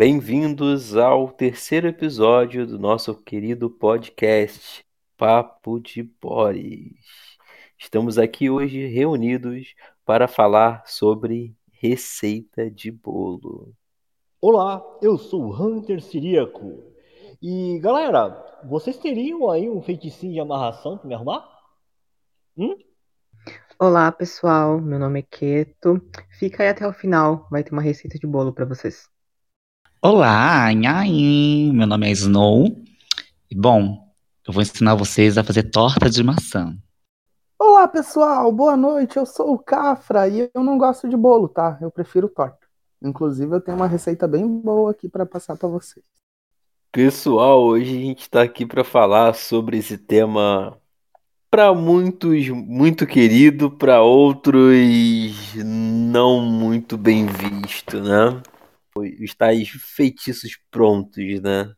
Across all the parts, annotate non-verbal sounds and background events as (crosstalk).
Bem-vindos ao terceiro episódio do nosso querido podcast Papo de Boris. Estamos aqui hoje reunidos para falar sobre receita de bolo. Olá, eu sou o Hunter Siríaco. E galera, vocês teriam aí um feiticinho de amarração para me arrumar? Hum? Olá, pessoal. Meu nome é Keto. Fica aí até o final, vai ter uma receita de bolo para vocês. Olá, nhaim. Meu nome é Snow. E bom, eu vou ensinar vocês a fazer torta de maçã. Olá, pessoal. Boa noite. Eu sou o Cafra e eu não gosto de bolo, tá? Eu prefiro torta. Inclusive, eu tenho uma receita bem boa aqui para passar para vocês. Pessoal, hoje a gente está aqui para falar sobre esse tema para muitos muito querido, para outros não muito bem visto, né? Os tais feitiços prontos, né?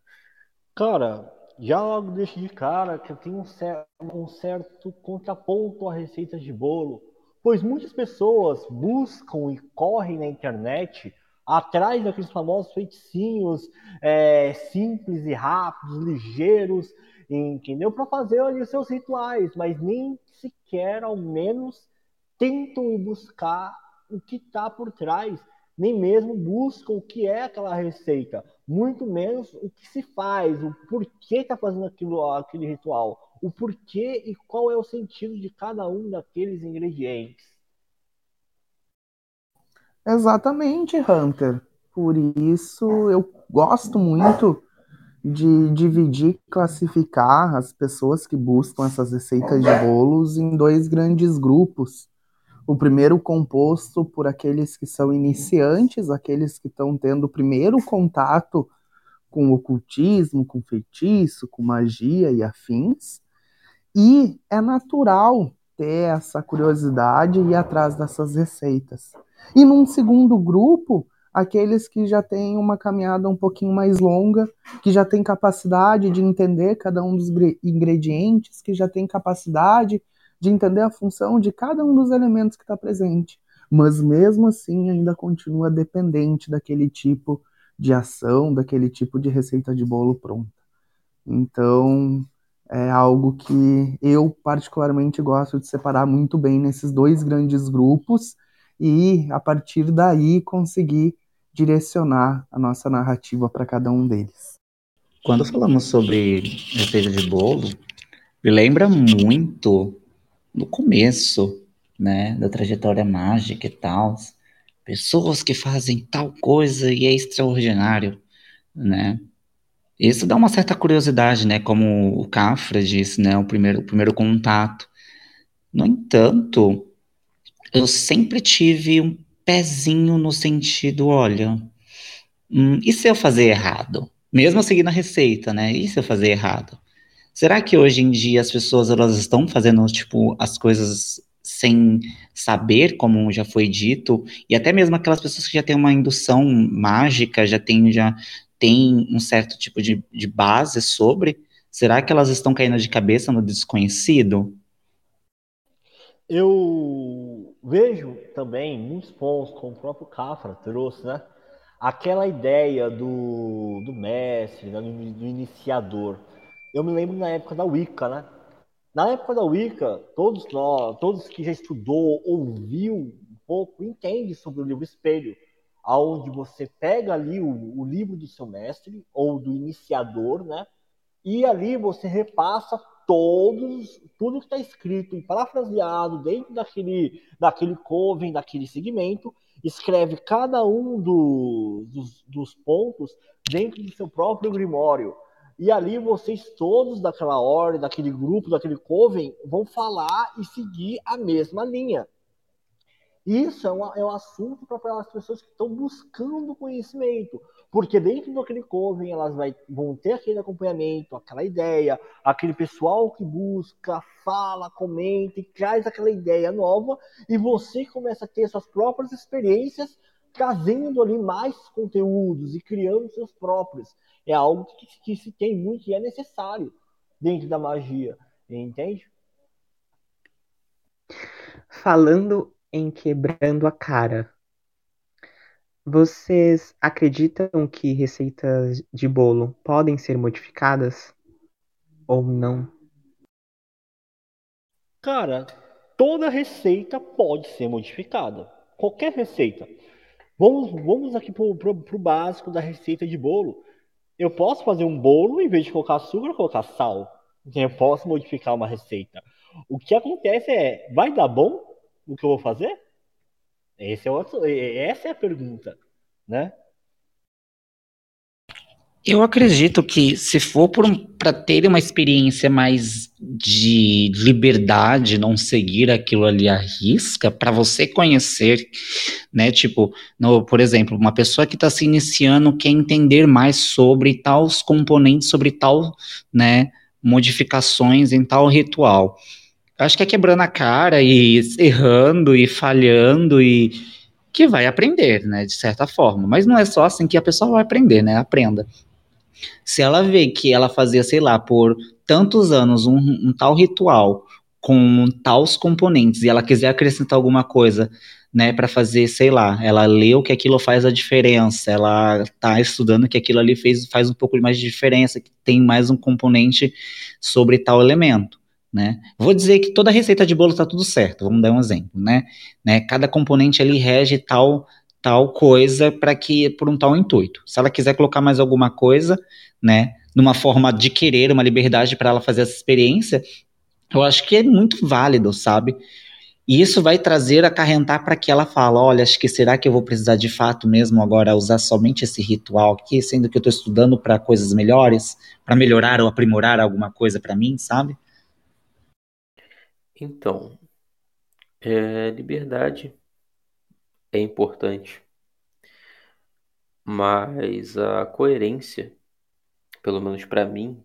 Cara, já logo deixo de cara que eu tenho um certo, um certo contraponto a receitas de bolo pois muitas pessoas buscam e correm na internet atrás daqueles famosos feiticinhos é, simples e rápidos, ligeiros, entendeu? Para fazer ali os seus rituais, mas nem sequer, ao menos, tentam buscar o que está por trás, nem mesmo buscam o que é aquela receita, muito menos o que se faz, o porquê está fazendo aquilo, aquele ritual o porquê e qual é o sentido de cada um daqueles ingredientes. Exatamente, Hunter. Por isso eu gosto muito de dividir, classificar as pessoas que buscam essas receitas de bolos em dois grandes grupos. O primeiro composto por aqueles que são iniciantes, aqueles que estão tendo o primeiro contato com o ocultismo, com feitiço, com magia e afins. E é natural ter essa curiosidade e ir atrás dessas receitas. E num segundo grupo, aqueles que já têm uma caminhada um pouquinho mais longa, que já têm capacidade de entender cada um dos ingredientes, que já têm capacidade de entender a função de cada um dos elementos que está presente. Mas mesmo assim ainda continua dependente daquele tipo de ação, daquele tipo de receita de bolo pronta. Então, é algo que eu particularmente gosto de separar muito bem nesses dois grandes grupos e a partir daí conseguir direcionar a nossa narrativa para cada um deles. Quando falamos sobre receita de bolo, me lembra muito no começo, né, da trajetória mágica e tal, pessoas que fazem tal coisa e é extraordinário, né? Isso dá uma certa curiosidade, né? Como o Cafra disse, né? O primeiro, o primeiro contato. No entanto, eu sempre tive um pezinho no sentido, olha, hum, e se eu fazer errado? Mesmo seguindo a receita, né? E se eu fazer errado? Será que hoje em dia as pessoas elas estão fazendo tipo as coisas sem saber, como já foi dito, e até mesmo aquelas pessoas que já têm uma indução mágica, já têm já tem um certo tipo de, de base sobre, será que elas estão caindo de cabeça no desconhecido? Eu vejo também muitos pontos, como o próprio Cafra trouxe, né? Aquela ideia do, do mestre, né? do, do iniciador. Eu me lembro na época da Wicca, né? Na época da Wicca, todos nós, todos que já estudou, ouviu um pouco, entende sobre o livro Espelho aonde você pega ali o, o, livro do seu mestre ou do iniciador, né? E ali você repassa todos, tudo que está escrito e parafraseado dentro daquele, daquele coven, daquele segmento, escreve cada um do, dos, dos pontos dentro do seu próprio grimório. E ali vocês todos daquela ordem, daquele grupo, daquele coven, vão falar e seguir a mesma linha. Isso é, é um assunto para aquelas pessoas que estão buscando conhecimento, porque dentro daquele coven elas vai, vão ter aquele acompanhamento, aquela ideia, aquele pessoal que busca, fala, comenta e traz aquela ideia nova, e você começa a ter suas próprias experiências, trazendo ali mais conteúdos e criando seus próprios. É algo que, que se tem muito e é necessário dentro da magia, entende? Falando em quebrando a cara. Vocês acreditam que receitas de bolo podem ser modificadas ou não? Cara, toda receita pode ser modificada. Qualquer receita. Vamos, vamos aqui pro, pro, pro básico da receita de bolo. Eu posso fazer um bolo, em vez de colocar açúcar, colocar sal. Eu posso modificar uma receita. O que acontece é, vai dar bom o que eu vou fazer? Esse é outro, essa é a pergunta, né? Eu acredito que se for para ter uma experiência mais de liberdade, não seguir aquilo ali à risca, para você conhecer, né? Tipo, no, por exemplo, uma pessoa que está se iniciando quer entender mais sobre tais componentes, sobre tal, né? Modificações em tal ritual. Acho que é quebrando a cara e errando e falhando e que vai aprender, né? De certa forma. Mas não é só assim que a pessoa vai aprender, né? Aprenda. Se ela vê que ela fazia, sei lá, por tantos anos um, um tal ritual com tais componentes e ela quiser acrescentar alguma coisa, né, para fazer, sei lá, ela leu que aquilo faz a diferença, ela tá estudando que aquilo ali fez, faz um pouco mais de diferença, que tem mais um componente sobre tal elemento. Né? Vou dizer que toda receita de bolo está tudo certo, vamos dar um exemplo, né? né? Cada componente ali rege tal tal coisa para que por um tal intuito. Se ela quiser colocar mais alguma coisa, né, numa forma de querer uma liberdade para ela fazer essa experiência, eu acho que é muito válido, sabe? E isso vai trazer acarrentar para que ela fala, olha, acho que será que eu vou precisar de fato mesmo agora usar somente esse ritual aqui, sendo que eu estou estudando para coisas melhores, para melhorar ou aprimorar alguma coisa para mim, sabe? Então, é, liberdade é importante, mas a coerência, pelo menos para mim,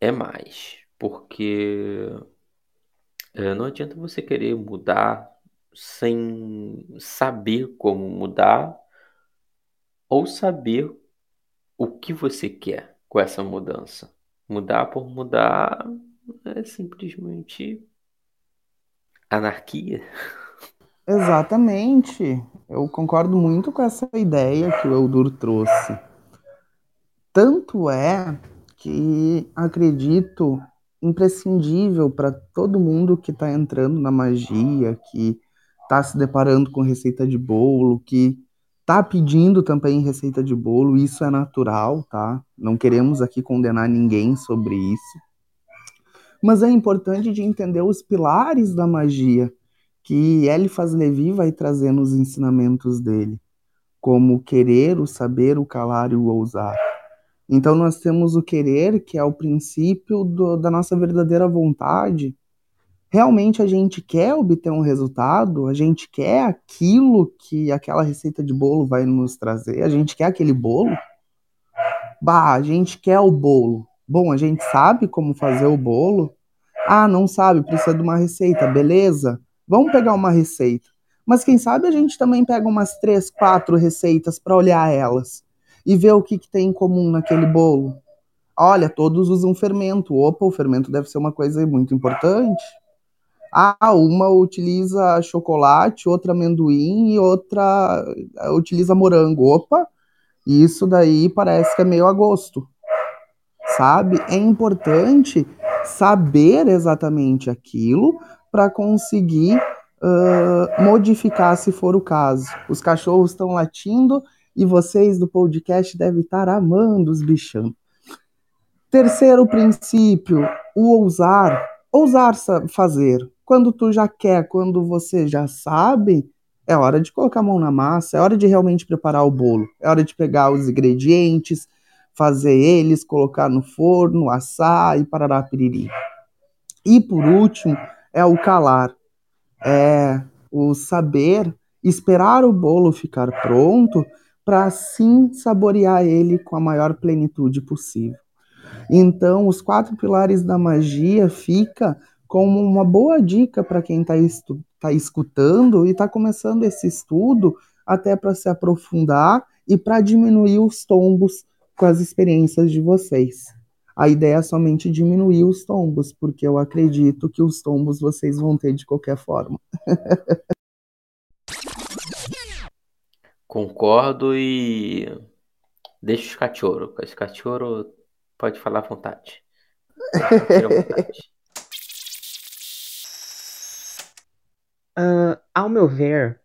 é mais, porque é, não adianta você querer mudar sem saber como mudar ou saber o que você quer com essa mudança. Mudar por mudar é simplesmente anarquia. (laughs) Exatamente. Eu concordo muito com essa ideia que o Eldur trouxe. Tanto é que acredito imprescindível para todo mundo que está entrando na magia, que está se deparando com receita de bolo, que está pedindo também receita de bolo, isso é natural, tá? Não queremos aqui condenar ninguém sobre isso. Mas é importante de entender os pilares da magia que Eliphas Levi vai trazer nos ensinamentos dele, como querer, o saber, o calar e o ousar. Então nós temos o querer, que é o princípio do, da nossa verdadeira vontade. Realmente a gente quer obter um resultado, a gente quer aquilo que aquela receita de bolo vai nos trazer, a gente quer aquele bolo. Bah, a gente quer o bolo. Bom, a gente sabe como fazer o bolo. Ah, não sabe, precisa de uma receita, beleza? Vamos pegar uma receita. Mas quem sabe a gente também pega umas três, quatro receitas para olhar elas e ver o que, que tem em comum naquele bolo. Olha, todos usam fermento. Opa, o fermento deve ser uma coisa muito importante. Ah, uma utiliza chocolate, outra amendoim e outra eh, utiliza morango. Opa, isso daí parece que é meio a gosto. Sabe? É importante saber exatamente aquilo para conseguir uh, modificar se for o caso. Os cachorros estão latindo e vocês do podcast devem estar amando os bichão. Terceiro princípio, o ousar. Ousar fazer. Quando tu já quer, quando você já sabe, é hora de colocar a mão na massa, é hora de realmente preparar o bolo, é hora de pegar os ingredientes, fazer eles, colocar no forno, assar e parará piriri. E por último, é o calar, é o saber esperar o bolo ficar pronto para assim saborear ele com a maior plenitude possível. Então, os quatro pilares da magia fica como uma boa dica para quem está tá escutando e está começando esse estudo, até para se aprofundar e para diminuir os tombos com as experiências de vocês. A ideia é somente diminuir os tombos, porque eu acredito que os tombos vocês vão ter de qualquer forma. Concordo e deixa os cachorro. Os cachorro pode falar à vontade. À vontade. Ah, ao meu ver,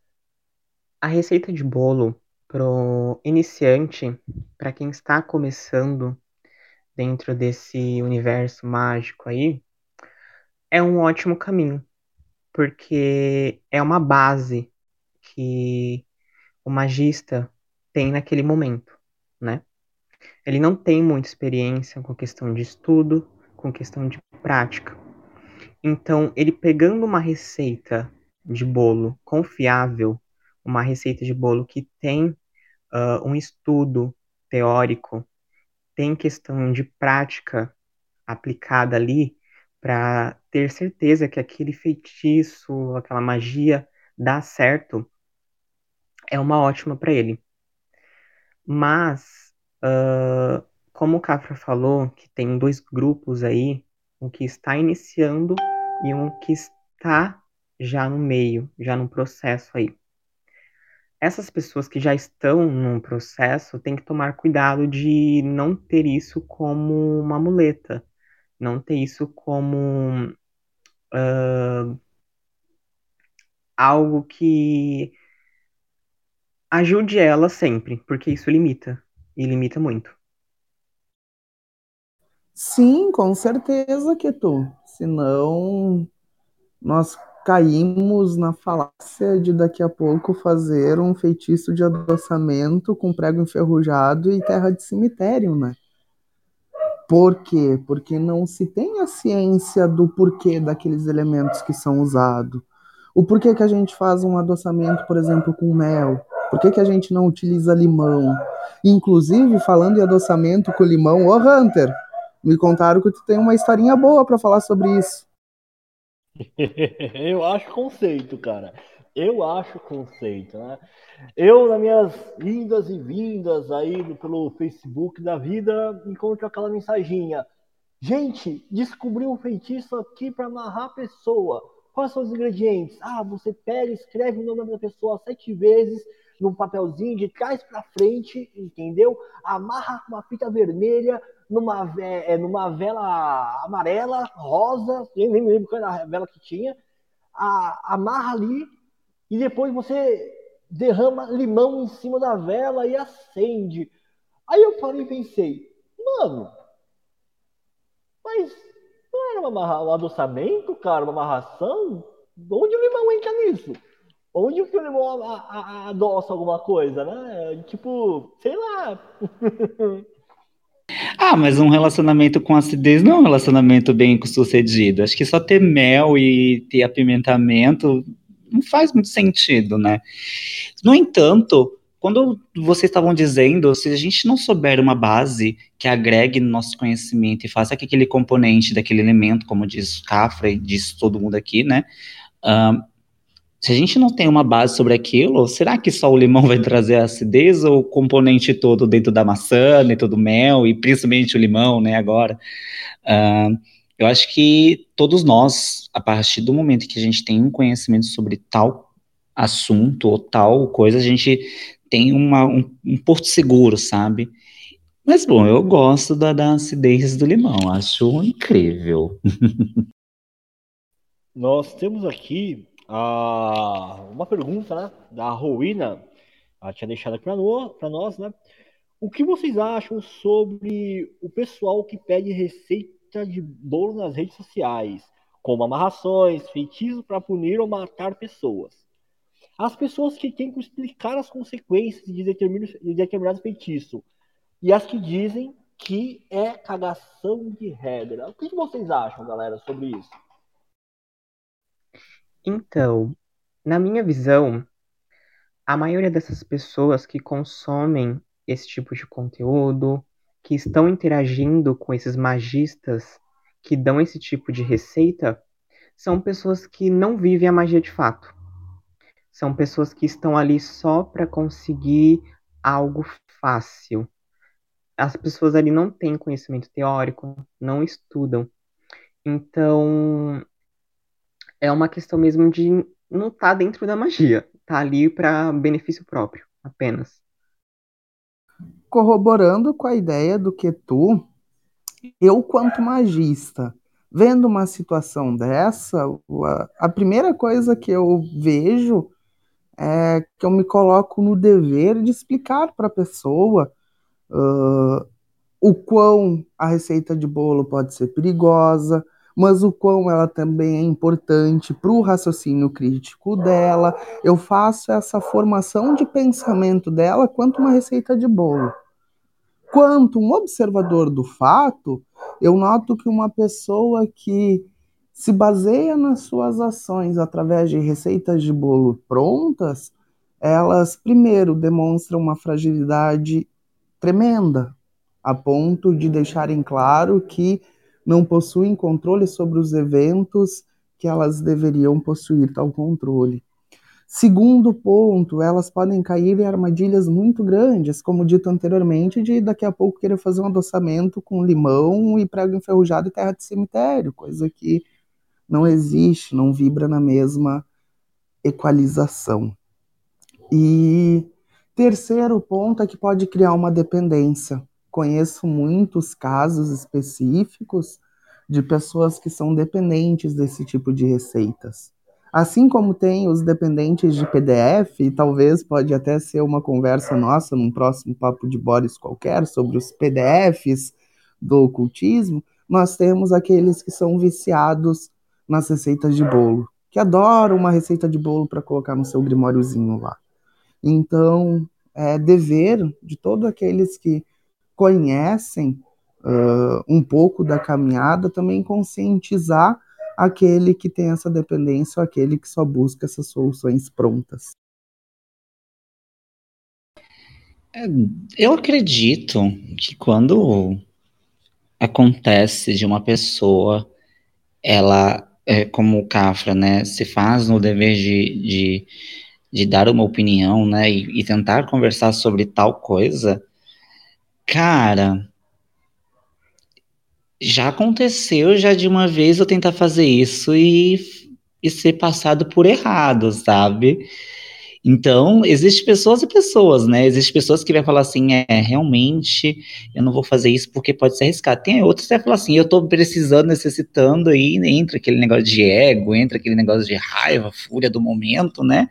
a receita de bolo pro iniciante, para quem está começando dentro desse universo mágico aí, é um ótimo caminho, porque é uma base que o magista tem naquele momento, né? Ele não tem muita experiência com questão de estudo, com questão de prática. Então, ele pegando uma receita de bolo confiável, uma receita de bolo que tem uh, um estudo teórico, tem questão de prática aplicada ali para ter certeza que aquele feitiço, aquela magia dá certo, é uma ótima para ele. Mas, uh, como o Cafra falou, que tem dois grupos aí, um que está iniciando e um que está já no meio, já no processo aí. Essas pessoas que já estão num processo têm que tomar cuidado de não ter isso como uma muleta, não ter isso como uh, algo que ajude ela sempre, porque isso limita, e limita muito. Sim, com certeza que tu. Senão nós caímos na falácia de daqui a pouco fazer um feitiço de adoçamento com prego enferrujado e terra de cemitério, né? Por quê? Porque não se tem a ciência do porquê daqueles elementos que são usados. O porquê que a gente faz um adoçamento, por exemplo, com mel? Por que, que a gente não utiliza limão? Inclusive, falando em adoçamento com limão, ô Hunter, me contaram que tu tem uma historinha boa para falar sobre isso. (laughs) eu acho conceito, cara. Eu acho conceito, né? Eu, nas minhas vindas e vindas aí pelo Facebook da vida, encontro aquela mensaginha. Gente, descobri um feitiço aqui para amarrar a pessoa. Quais são os ingredientes? Ah, você pega, escreve o nome da pessoa sete vezes num papelzinho de trás para frente, entendeu? Amarra com uma fita vermelha numa, é, numa vela amarela, rosa, nem, nem lembro qual era a vela que tinha. A, amarra ali e depois você derrama limão em cima da vela e acende. Aí eu parei e pensei, mano, mas não era uma, um adoçamento, cara, uma amarração? Onde o limão entra nisso? Onde o limão adoça alguma coisa, né? Tipo, sei lá. (laughs) Ah, mas um relacionamento com acidez não é um relacionamento bem sucedido. Acho que só ter mel e ter apimentamento não faz muito sentido, né? No entanto, quando vocês estavam dizendo, se a gente não souber uma base que agregue no nosso conhecimento e faça que aquele componente daquele elemento, como diz Cafra e diz todo mundo aqui, né? Uh, se a gente não tem uma base sobre aquilo, será que só o limão vai trazer a acidez ou o componente todo dentro da maçã, dentro do mel e principalmente o limão, né? Agora, uh, eu acho que todos nós, a partir do momento que a gente tem um conhecimento sobre tal assunto ou tal coisa, a gente tem uma, um, um porto seguro, sabe? Mas bom, eu gosto da, da acidez do limão, acho incrível. (laughs) Nós temos aqui uh, uma pergunta né, da Rowena, ela tinha deixado aqui para nós, né? O que vocês acham sobre o pessoal que pede receita de bolo nas redes sociais, como amarrações, feitiços para punir ou matar pessoas? As pessoas que têm que explicar as consequências de determinado, de determinado feitiço e as que dizem que é cagação de regra. O que vocês acham, galera, sobre isso? Então, na minha visão, a maioria dessas pessoas que consomem esse tipo de conteúdo, que estão interagindo com esses magistas que dão esse tipo de receita, são pessoas que não vivem a magia de fato. São pessoas que estão ali só para conseguir algo fácil. As pessoas ali não têm conhecimento teórico, não estudam. Então, é uma questão mesmo de não tá dentro da magia, tá ali para benefício próprio. apenas. Corroborando com a ideia do que tu, eu, quanto magista, vendo uma situação dessa, a primeira coisa que eu vejo é que eu me coloco no dever de explicar para a pessoa uh, o quão a receita de bolo pode ser perigosa, mas o quão ela também é importante para o raciocínio crítico dela. Eu faço essa formação de pensamento dela quanto uma receita de bolo. Quanto um observador do fato, eu noto que uma pessoa que se baseia nas suas ações através de receitas de bolo prontas, elas primeiro demonstram uma fragilidade tremenda, a ponto de deixarem claro que não possuem controle sobre os eventos que elas deveriam possuir tal controle. Segundo ponto, elas podem cair em armadilhas muito grandes, como dito anteriormente, de daqui a pouco querer fazer um adoçamento com limão e prego enferrujado e terra de cemitério, coisa que não existe, não vibra na mesma equalização. E terceiro ponto é que pode criar uma dependência. Conheço muitos casos específicos de pessoas que são dependentes desse tipo de receitas. Assim como tem os dependentes de PDF, e talvez pode até ser uma conversa nossa num próximo papo de Boris qualquer sobre os PDFs do ocultismo, nós temos aqueles que são viciados nas receitas de bolo, que adoram uma receita de bolo para colocar no seu grimóriozinho lá. Então, é dever de todos aqueles que conhecem uh, um pouco da caminhada também conscientizar aquele que tem essa dependência ou aquele que só busca essas soluções prontas. É, eu acredito que quando acontece de uma pessoa, ela, é, como o Cafra, né, se faz no dever de, de, de dar uma opinião, né, e, e tentar conversar sobre tal coisa, cara, já aconteceu já de uma vez eu tentar fazer isso e, e ser passado por errado, sabe? Então, existem pessoas e pessoas, né? Existem pessoas que vão falar assim, é, realmente, eu não vou fazer isso porque pode ser arriscado. Tem outros que vão falar assim, eu tô precisando, necessitando, aí entra aquele negócio de ego, entra aquele negócio de raiva, fúria do momento, né?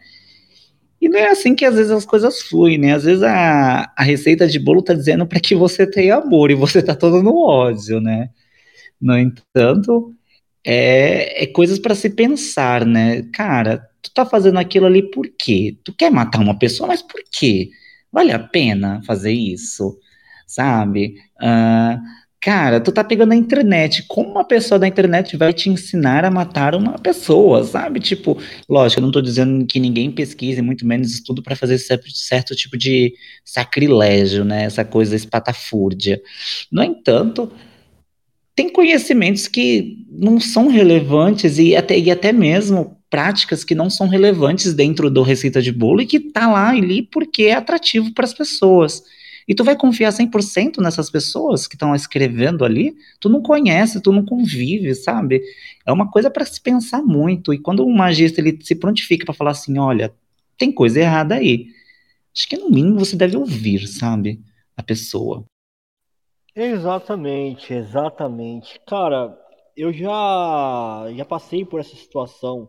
E não é assim que às vezes as coisas fluem, né? Às vezes a, a receita de bolo tá dizendo para que você tenha amor e você tá todo no ódio, né? No entanto, é, é coisas para se pensar, né? Cara, tu tá fazendo aquilo ali por quê? Tu quer matar uma pessoa, mas por quê? Vale a pena fazer isso, sabe? Uh, Cara, tu tá pegando a internet. Como uma pessoa da internet vai te ensinar a matar uma pessoa, sabe? Tipo, lógico, eu não tô dizendo que ninguém pesquise, muito menos estudo para fazer certo, certo, tipo de sacrilégio, né? Essa coisa espatafúrdia. No entanto, tem conhecimentos que não são relevantes e até, e até mesmo práticas que não são relevantes dentro do receita de bolo e que tá lá ali porque é atrativo para as pessoas. E tu vai confiar 100% nessas pessoas que estão escrevendo ali? Tu não conhece, tu não convive, sabe? É uma coisa para se pensar muito. E quando um magista ele se prontifica para falar assim, olha, tem coisa errada aí. Acho que no mínimo você deve ouvir, sabe? A pessoa. Exatamente, exatamente. Cara, eu já já passei por essa situação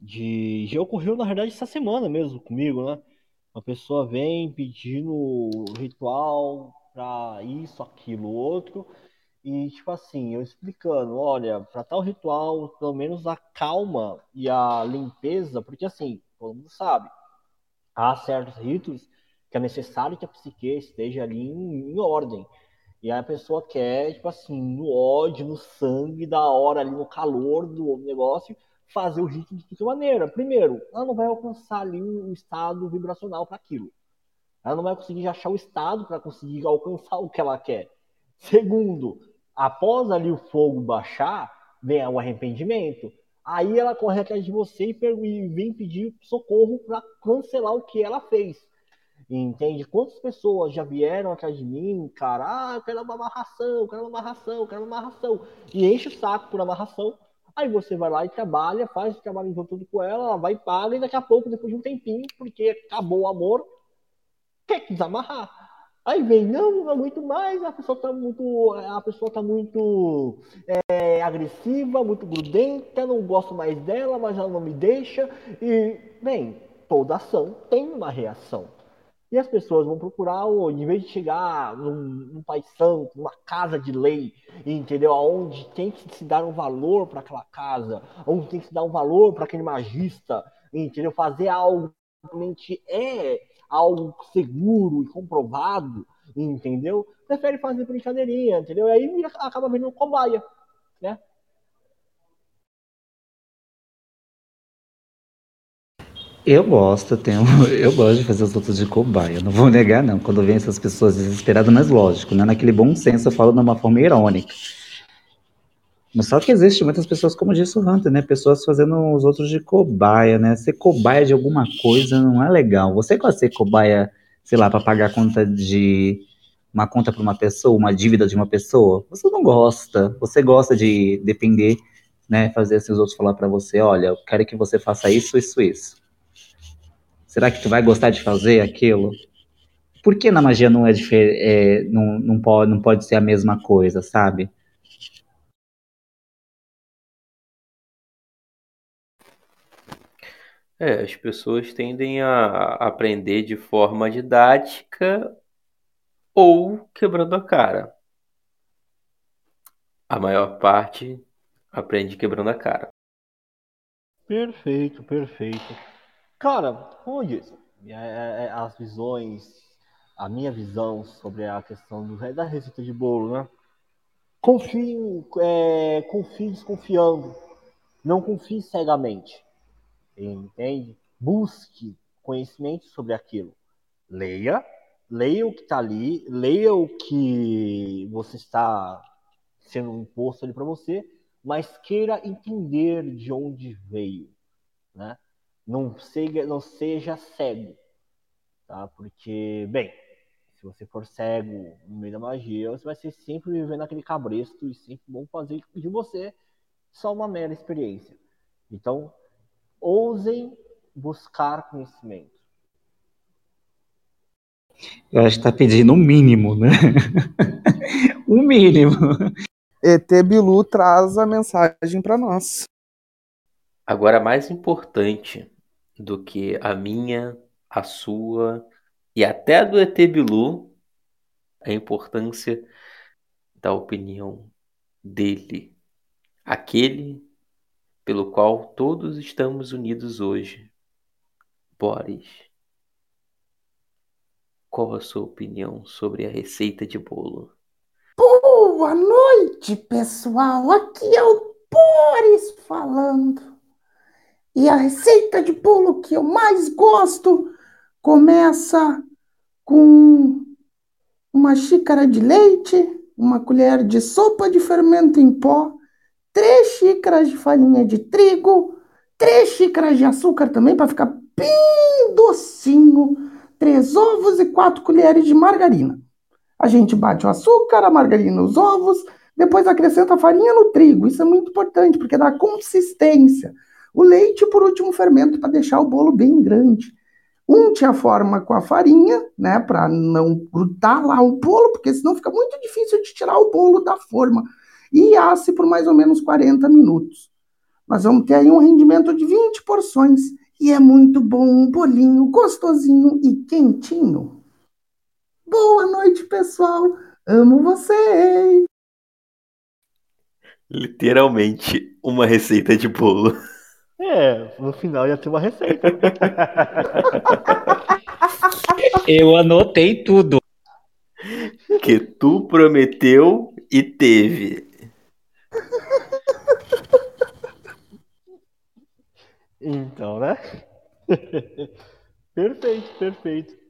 de já ocorreu na verdade essa semana mesmo comigo, né? Uma pessoa vem pedindo ritual para isso, aquilo, outro, e tipo assim, eu explicando, olha, para tal ritual, pelo menos a calma e a limpeza, porque assim, todo mundo sabe, há certos ritos que é necessário que a psique esteja ali em, em ordem. E a pessoa quer, tipo assim, no ódio, no sangue, da hora ali, no calor do negócio, fazer o ritmo de que maneira? Primeiro, ela não vai alcançar ali um estado vibracional para aquilo. Ela não vai conseguir achar o estado para conseguir alcançar (laughs) o que ela quer. Segundo, após ali o fogo baixar, vem o arrependimento. Aí ela corre atrás de você e vem pedir socorro para cancelar o que ela fez. Entende? Quantas pessoas já vieram atrás de mim, cara, ah, eu quero uma amarração, eu quero uma amarração, eu quero uma amarração. E enche o saco por amarração Aí você vai lá e trabalha, faz o trabalho em tudo com ela, ela vai e paga, e daqui a pouco, depois de um tempinho, porque acabou o amor, quer que desamarrar. Aí vem, não, não aguento mais, a pessoa tá muito, a pessoa tá muito é, agressiva, muito grudenta, não gosto mais dela, mas ela não me deixa. E, bem, toda ação tem uma reação. E as pessoas vão procurar, em vez de chegar num, num país santo, numa casa de lei, entendeu? Onde tem que se dar um valor para aquela casa, onde tem que se dar um valor para aquele magista, entendeu? Fazer algo que realmente é algo seguro e comprovado, entendeu? Prefere fazer brincadeirinha, entendeu? E aí acaba vendo cobaia, né? Eu gosto, eu, tenho, (laughs) eu gosto de fazer os outros de cobaia, não vou negar não, quando vem essas pessoas desesperadas, mas lógico, né? naquele bom senso eu falo de uma forma irônica. Mas só que existe muitas pessoas, como disse o Hunter, né? Pessoas fazendo os outros de cobaia, né? Ser cobaia de alguma coisa não é legal. Você gosta de ser cobaia, sei lá, para pagar conta de uma conta para uma pessoa, uma dívida de uma pessoa? Você não gosta. Você gosta de depender, né? Fazer assim os outros falar para você, olha, eu quero que você faça isso, isso, isso. Será que tu vai gostar de fazer aquilo? Por que na magia não é diferente? É, não, não, pode, não pode ser a mesma coisa, sabe? É, as pessoas tendem a aprender de forma didática ou quebrando a cara. A maior parte aprende quebrando a cara. Perfeito, perfeito. Cara, como eu disse, é, é, é, as visões, a minha visão sobre a questão do, da receita de bolo, né? Confie, é, confie desconfiando, não confie cegamente entende? Busque conhecimento sobre aquilo. Leia, leia o que está ali, leia o que você está sendo imposto ali para você, mas queira entender de onde veio, né? Não seja, não seja cego, tá? Porque, bem, se você for cego no meio da magia, você vai ser sempre vivendo aquele cabresto e sempre vão fazer de você só uma mera experiência. Então, ousem buscar conhecimento. Eu acho que está pedindo o um mínimo, né? o (laughs) um mínimo. ET Bilu traz a mensagem para nós. Agora, mais importante do que a minha, a sua e até a do ET Bilu, a importância da opinião dele, aquele pelo qual todos estamos unidos hoje. Boris, qual a sua opinião sobre a receita de bolo? Boa noite, pessoal. Aqui é o Boris falando. E a receita de bolo que eu mais gosto começa com uma xícara de leite, uma colher de sopa de fermento em pó, três xícaras de farinha de trigo, três xícaras de açúcar também para ficar bem docinho, três ovos e quatro colheres de margarina. A gente bate o açúcar, a margarina, os ovos, depois acrescenta a farinha no trigo. Isso é muito importante porque dá consistência. O leite, por último, fermento para deixar o bolo bem grande. Unte a forma com a farinha, né, para não grudar lá o bolo, porque senão fica muito difícil de tirar o bolo da forma e asse por mais ou menos 40 minutos. Nós vamos ter aí um rendimento de 20 porções e é muito bom, um bolinho gostosinho e quentinho. Boa noite, pessoal. Amo vocês. Literalmente uma receita de bolo. É, no final ia ter uma receita. (laughs) Eu anotei tudo. Que tu prometeu e teve. Então, né? (laughs) perfeito, perfeito.